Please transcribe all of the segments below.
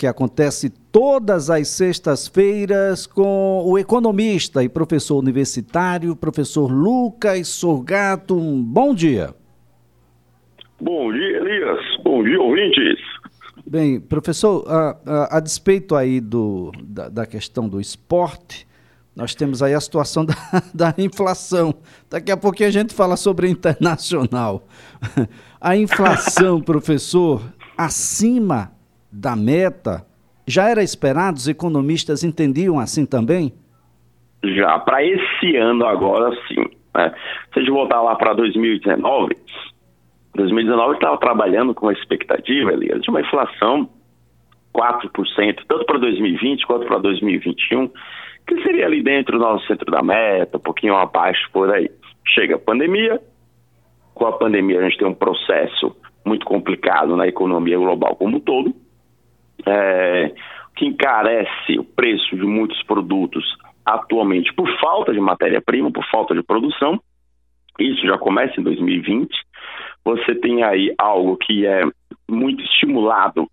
que acontece todas as sextas-feiras com o economista e professor universitário, professor Lucas Sorgato. Um bom dia. Bom dia, Elias. Bom dia, ouvintes. Bem, professor, a, a, a despeito aí do, da, da, questão do esporte, nós temos aí a situação da, da inflação. Daqui a pouquinho a gente fala sobre internacional. A inflação, professor, acima da meta, já era esperado? Os economistas entendiam assim também? Já, para esse ano agora sim. Né? Se a gente voltar lá para 2019, 2019 estava trabalhando com uma expectativa, Elias, de uma inflação 4%, tanto para 2020 quanto para 2021, que seria ali dentro do nosso centro da meta, um pouquinho abaixo por aí. Chega a pandemia, com a pandemia a gente tem um processo muito complicado na economia global como um todo, é, que encarece o preço de muitos produtos atualmente por falta de matéria-prima, por falta de produção. Isso já começa em 2020. Você tem aí algo que é muito estimulado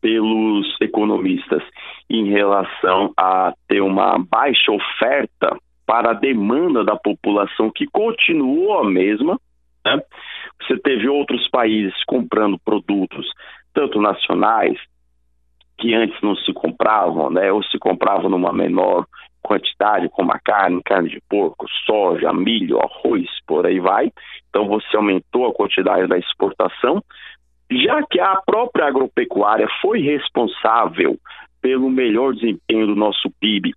pelos economistas em relação a ter uma baixa oferta para a demanda da população que continuou a mesma. Né? Você teve outros países comprando produtos, tanto nacionais, que antes não se compravam, né? ou se compravam numa menor quantidade, como a carne, carne de porco, soja, milho, arroz, por aí vai. Então você aumentou a quantidade da exportação, já que a própria agropecuária foi responsável pelo melhor desempenho do nosso PIB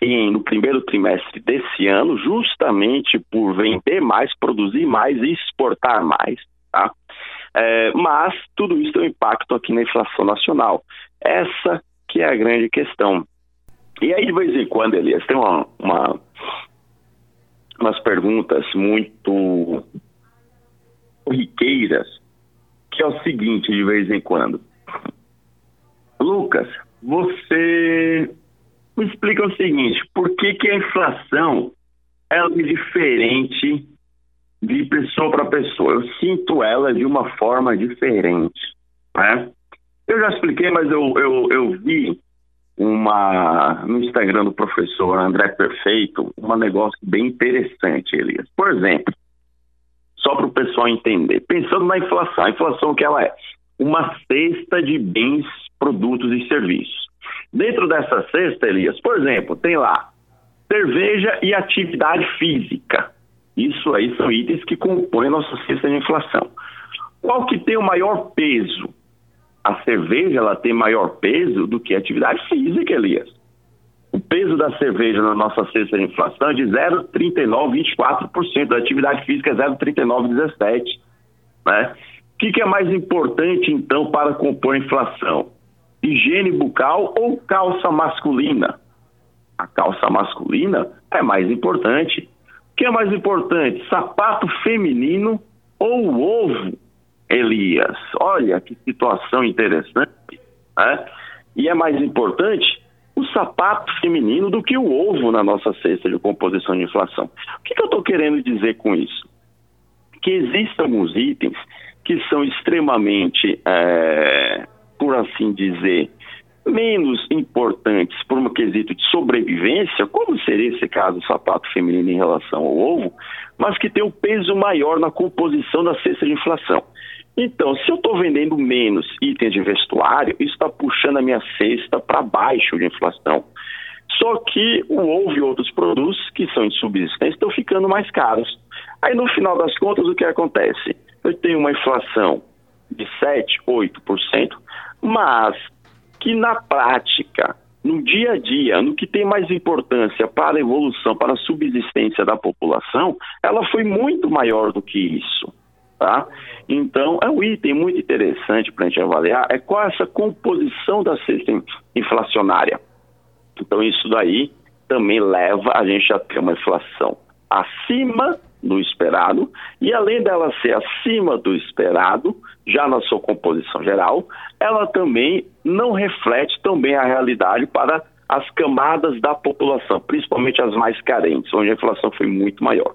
em, no primeiro trimestre desse ano, justamente por vender mais, produzir mais e exportar mais. Tá? É, mas tudo isso tem um impacto aqui na inflação nacional. Essa que é a grande questão. E aí, de vez em quando, Elias, tem uma, uma umas perguntas muito riqueiras, que é o seguinte, de vez em quando. Lucas, você me explica o seguinte, por que, que a inflação é diferente de pessoa para pessoa? Eu sinto ela de uma forma diferente, né? Eu já expliquei, mas eu, eu, eu vi uma no Instagram do professor André Perfeito um negócio bem interessante, Elias. Por exemplo, só para o pessoal entender, pensando na inflação, a inflação que ela é uma cesta de bens, produtos e serviços. Dentro dessa cesta, Elias, por exemplo, tem lá cerveja e atividade física. Isso aí são itens que compõem a nossa cesta de inflação. Qual que tem o maior peso? A cerveja ela tem maior peso do que a atividade física, Elias. O peso da cerveja na nossa cesta de inflação é de 0,3924%, da atividade física é 0,3917%. Né? O que, que é mais importante, então, para compor a inflação? higiene bucal ou calça masculina? A calça masculina é mais importante. O que é mais importante? Sapato feminino ou ovo, Elias? Olha que situação interessante. Né? E é mais importante o sapato feminino do que o ovo na nossa cesta de composição de inflação. O que, que eu estou querendo dizer com isso? Que existem alguns itens que são extremamente é, por assim dizer, menos importantes por um quesito de sobrevivência, como seria esse caso do sapato feminino em relação ao ovo, mas que tem um peso maior na composição da cesta de inflação. Então, se eu estou vendendo menos itens de vestuário, isso está puxando a minha cesta para baixo de inflação. Só que o ovo e outros produtos que são de subsistência estão ficando mais caros. Aí, no final das contas, o que acontece? Eu tenho uma inflação de 7, 8%, mas que na prática, no dia a dia, no que tem mais importância para a evolução, para a subsistência da população, ela foi muito maior do que isso. Tá? Então, é um item muito interessante para a gente avaliar, é qual essa composição da cesta inflacionária. Então, isso daí também leva a gente a ter uma inflação acima do esperado, e além dela ser acima do esperado, já na sua composição geral, ela também não reflete também a realidade para as camadas da população, principalmente as mais carentes, onde a inflação foi muito maior.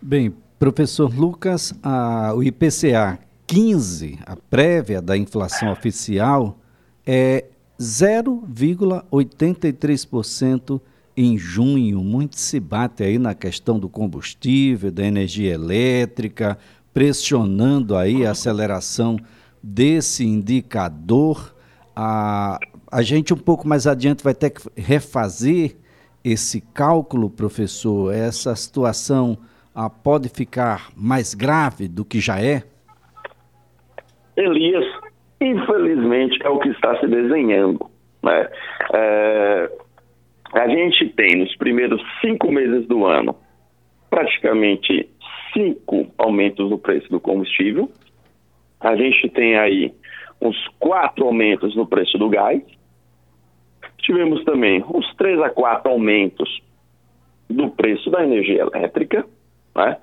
Bem, professor Lucas, a, o IPCA 15, a prévia da inflação oficial, é 0,83% em junho. Muito se bate aí na questão do combustível, da energia elétrica, pressionando aí a aceleração desse indicador. A, a gente um pouco mais adiante vai ter que refazer esse cálculo, professor. Essa situação ah, pode ficar mais grave do que já é? Elias, infelizmente é o que está se desenhando. Né? É, a gente tem nos primeiros cinco meses do ano praticamente cinco aumentos no preço do combustível. A gente tem aí uns quatro aumentos no preço do gás. Tivemos também uns três a quatro aumentos do preço da energia elétrica. Né?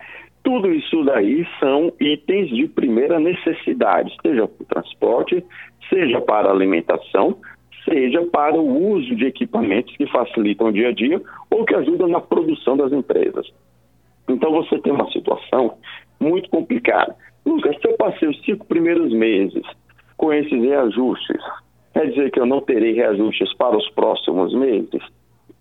Tudo isso daí são itens de primeira necessidade, seja para o transporte, seja para alimentação, seja para o uso de equipamentos que facilitam o dia a dia ou que ajudam na produção das empresas. Então você tem uma situação muito complicada. Lucas, se eu passei os cinco primeiros meses com esses reajustes, quer dizer que eu não terei reajustes para os próximos meses?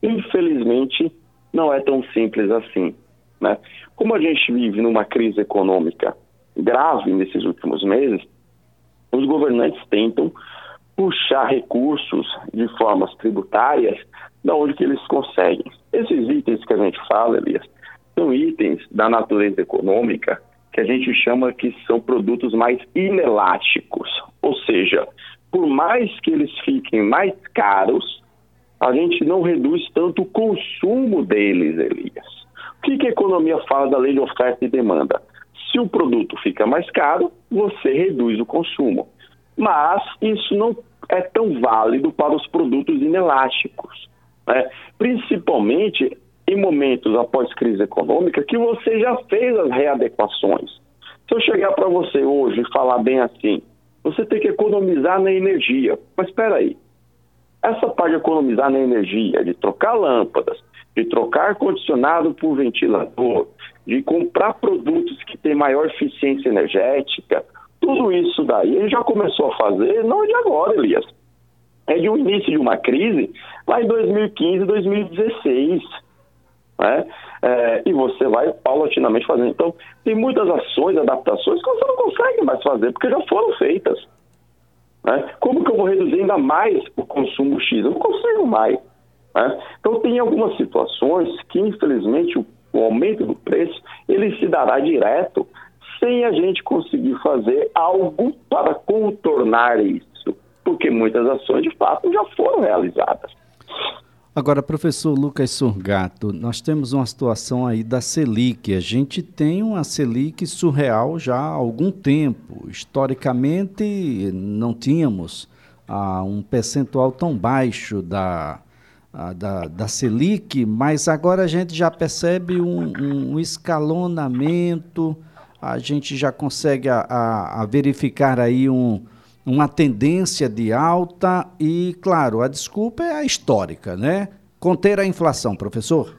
Infelizmente, não é tão simples assim. Né? Como a gente vive numa crise econômica grave nesses últimos meses, os governantes tentam puxar recursos de formas tributárias da onde que eles conseguem. Esses itens que a gente fala, Elias, são itens da natureza econômica que a gente chama que são produtos mais inelásticos, ou seja, por mais que eles fiquem mais caros, a gente não reduz tanto o consumo deles, Elias. O que, que a economia fala da lei de oferta e demanda? Se o produto fica mais caro, você reduz o consumo. Mas isso não é tão válido para os produtos inelásticos. Né? Principalmente em momentos após crise econômica que você já fez as readequações. Se eu chegar para você hoje e falar bem assim, você tem que economizar na energia. Mas espera aí, essa parte de economizar na energia, de trocar lâmpadas, de trocar ar-condicionado por ventilador, de comprar produtos que têm maior eficiência energética, tudo isso daí ele já começou a fazer, não de agora, Elias. É de um início de uma crise lá em 2015, 2016. Né? É, e você vai paulatinamente fazendo. Então, tem muitas ações, adaptações que você não consegue mais fazer, porque já foram feitas. Né? Como que eu vou reduzir ainda mais o consumo X? Eu não consigo mais. Né? Então, tem algumas situações que, infelizmente, o, o aumento do preço ele se dará direto sem a gente conseguir fazer algo para contornar isso, porque muitas ações, de fato, já foram realizadas. Agora, professor Lucas Surgato, nós temos uma situação aí da Selic. A gente tem uma Selic surreal já há algum tempo. Historicamente, não tínhamos ah, um percentual tão baixo da, ah, da, da Selic, mas agora a gente já percebe um, um escalonamento, a gente já consegue a, a, a verificar aí um, uma tendência de alta e, claro, a desculpa é a histórica, né? Conter a inflação, professor?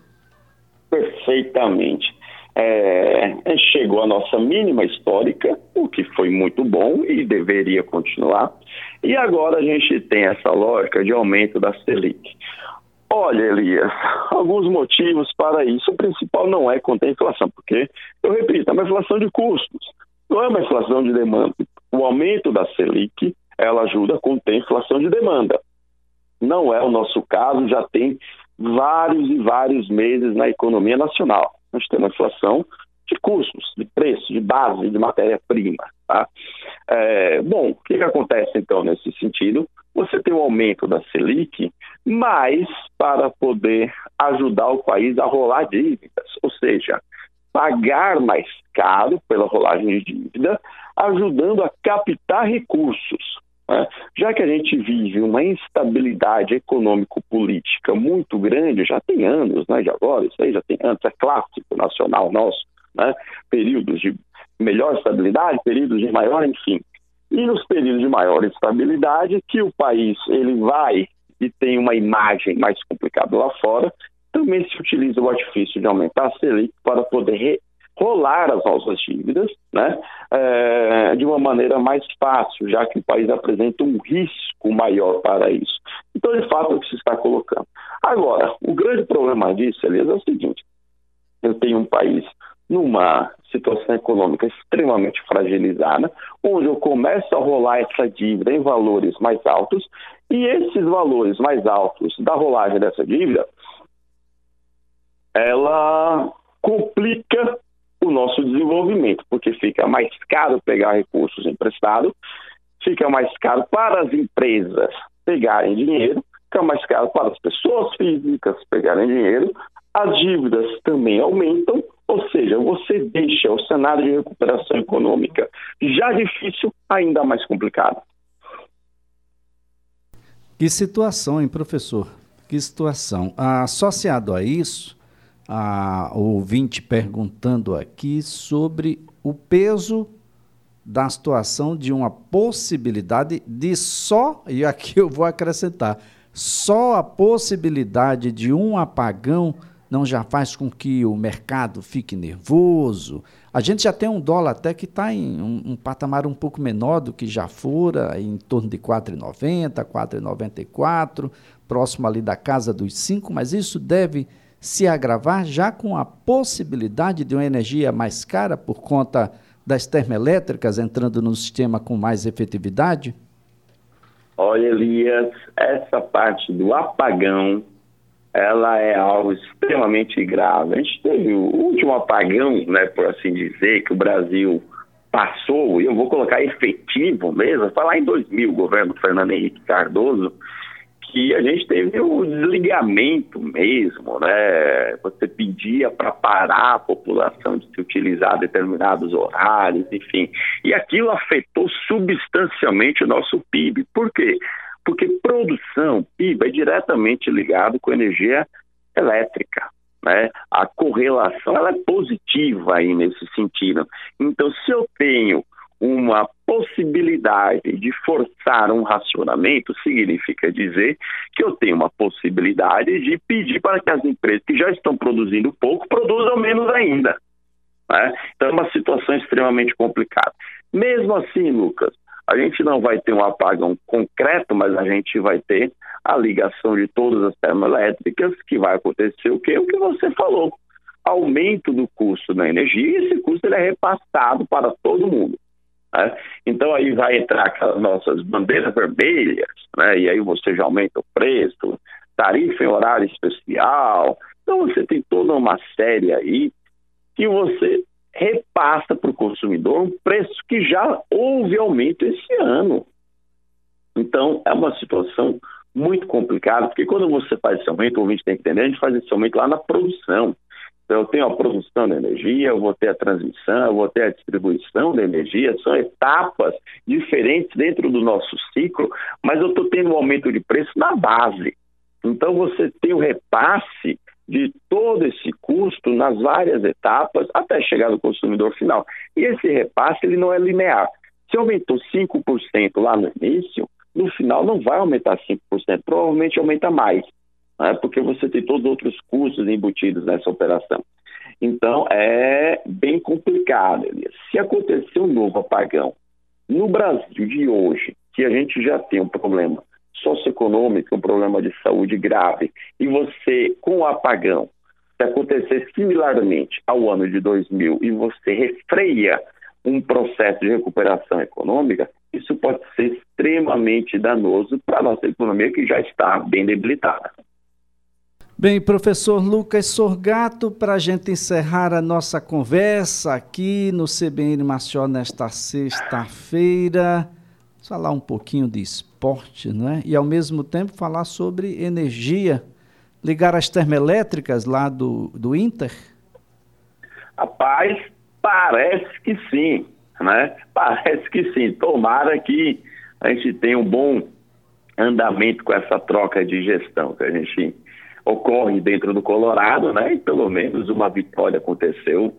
Perfeitamente. É, chegou a nossa mínima histórica, o que foi muito bom e deveria continuar. E agora a gente tem essa lógica de aumento da Selic. Olha, Elias, alguns motivos para isso. O principal não é conter a inflação, porque, eu repito, é uma inflação de custos, não é uma inflação de demanda. O aumento da Selic, ela ajuda a conter a inflação de demanda. Não é o nosso caso, já tem vários e vários meses na economia nacional. Nós temos inflação de custos, de preço, de base, de matéria-prima. Tá? É, bom, o que, que acontece então nesse sentido? Você tem o um aumento da Selic, mas para poder ajudar o país a rolar dívidas, ou seja, pagar mais caro pela rolagem de dívida, ajudando a captar recursos. Né? Já que a gente vive uma instabilidade econômico-política muito grande, já tem anos, né, de agora, isso aí já tem anos, é clássico nacional nosso, né? períodos de melhor estabilidade, períodos de maior, enfim. E nos períodos de maior estabilidade, que o país ele vai e tem uma imagem mais complicada lá fora, também se utiliza o artifício de aumentar a Selic para poder rolar as nossas dívidas né, é, de uma maneira mais fácil, já que o país apresenta um risco maior para isso. Então, de fato, é o que se está colocando. Agora, o grande problema disso, Elias, é o seguinte: eu tenho um país numa situação econômica extremamente fragilizada, onde eu começo a rolar essa dívida em valores mais altos, e esses valores mais altos da rolagem dessa dívida, ela complica o nosso desenvolvimento, porque fica mais caro pegar recursos emprestados, fica mais caro para as empresas pegarem dinheiro, fica mais caro para as pessoas físicas pegarem dinheiro, as dívidas também aumentam, ou seja, você deixa o cenário de recuperação econômica já difícil, ainda mais complicado. Que situação, hein, professor? Que situação. Associado a isso, a ouvinte perguntando aqui sobre o peso da situação de uma possibilidade de só, e aqui eu vou acrescentar, só a possibilidade de um apagão não já faz com que o mercado fique nervoso. A gente já tem um dólar até que está em um, um, patamar um pouco menor do que já fora, em torno de 4,90, 4,94, próximo ali da casa dos 5, mas isso deve se agravar já com a possibilidade de uma energia mais cara por conta das termoelétricas entrando no sistema com mais efetividade? Olha, Elias, essa parte do apagão, ela é algo extremamente grave. A gente teve o último apagão, né, por assim dizer, que o Brasil passou, e eu vou colocar efetivo mesmo, lá em 2000, o governo Fernando Henrique Cardoso, que a gente teve o desligamento mesmo, né? Você pedia para parar a população de se utilizar determinados horários, enfim. E aquilo afetou substancialmente o nosso PIB. Por quê? Porque produção, PIB, é diretamente ligado com energia elétrica. Né? A correlação ela é positiva aí nesse sentido. Então, se eu tenho uma possibilidade de forçar um racionamento significa dizer que eu tenho uma possibilidade de pedir para que as empresas que já estão produzindo pouco produzam menos ainda. Né? Então é uma situação extremamente complicada. Mesmo assim, Lucas, a gente não vai ter um apagão concreto, mas a gente vai ter a ligação de todas as termoelétricas, que vai acontecer o que? O que você falou. Aumento do custo da energia, e esse custo ele é repassado para todo mundo. Né? Então aí vai entrar aquelas nossas bandeiras vermelhas, né? e aí você já aumenta o preço, tarifa em horário especial. Então você tem toda uma série aí que você repassa para o consumidor um preço que já houve aumento esse ano. Então é uma situação muito complicada, porque quando você faz esse aumento, o ouvinte tem que entender, a gente faz esse aumento lá na produção. Então, eu tenho a produção de energia, eu vou ter a transmissão, eu vou ter a distribuição de energia, são etapas diferentes dentro do nosso ciclo, mas eu estou tendo um aumento de preço na base. Então, você tem o repasse de todo esse custo nas várias etapas até chegar no consumidor final. E esse repasse ele não é linear. Se aumentou 5% lá no início, no final não vai aumentar 5%, provavelmente aumenta mais né, porque você tem todos os outros custos embutidos nessa operação. Então, é bem complicado, Elias. Se acontecer um novo apagão no Brasil de hoje, que a gente já tem um problema socioeconômico, um problema de saúde grave, e você, com o apagão, se acontecer similarmente ao ano de 2000 e você refreia um processo de recuperação econômica, isso pode ser extremamente danoso para a nossa economia, que já está bem debilitada. Bem, professor Lucas Sorgato, para a gente encerrar a nossa conversa aqui no CBN Maceió nesta sexta-feira, falar um pouquinho de esporte, né? E ao mesmo tempo falar sobre energia, ligar as termoelétricas lá do, do Inter? Rapaz, parece que sim, né? Parece que sim. Tomara que a gente tenha um bom andamento com essa troca de gestão que a gente ocorre dentro do Colorado, né? E pelo menos uma vitória aconteceu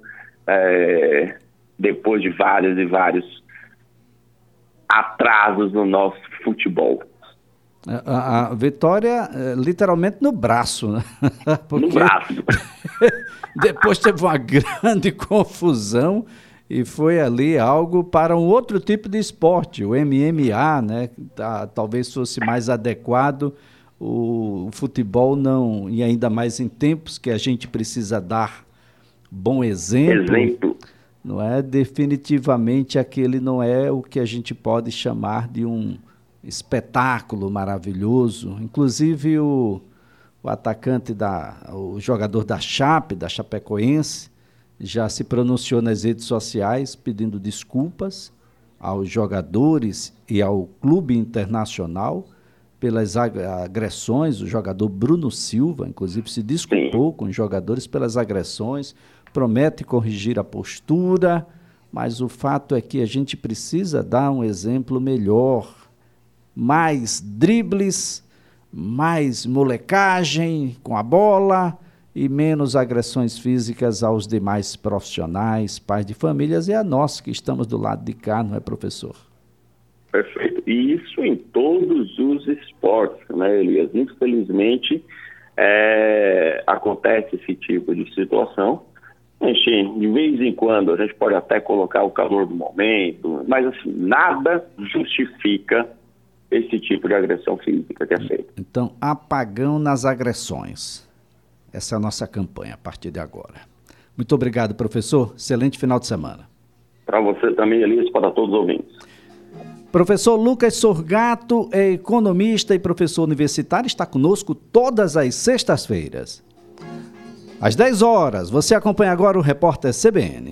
é, depois de vários e vários atrasos no nosso futebol. A, a vitória, é, literalmente, no braço, né? Porque no braço. depois teve uma grande confusão e foi ali algo para um outro tipo de esporte, o MMA, né? Tá, talvez fosse mais adequado. O, o, futebol não, e ainda mais em tempos que a gente precisa dar bom exemplo. Exemplo. Não é definitivamente aquele não é o que a gente pode chamar de um espetáculo maravilhoso. Inclusive o, o atacante da, o jogador da Chape, da Chapecoense, já se pronunciou nas redes sociais pedindo desculpas aos jogadores e ao clube internacional pelas agressões. O jogador Bruno Silva, inclusive, se desculpou com os jogadores pelas agressões, promete corrigir a postura, mas o fato é que a gente precisa dar um exemplo melhor. Mais dribles, mais molecagem com a bola e menos agressões físicas aos demais profissionais, pais de famílias e a nós que estamos do lado de cá, não é, professor? Perfeito. E isso em todos os esportes, né, Elias? Infelizmente, é, acontece esse tipo de situação. Gente, de vez em quando, a gente pode até colocar o calor do momento, mas assim, nada justifica esse tipo de agressão física que é feita. Então, apagão nas agressões. Essa é a nossa campanha a partir de agora. Muito obrigado, professor. Excelente final de semana. Para você também, Elias, para todos os ouvintes. Professor Lucas Sorgato é economista e professor universitário, está conosco todas as sextas-feiras. Às 10 horas, você acompanha agora o repórter CBN.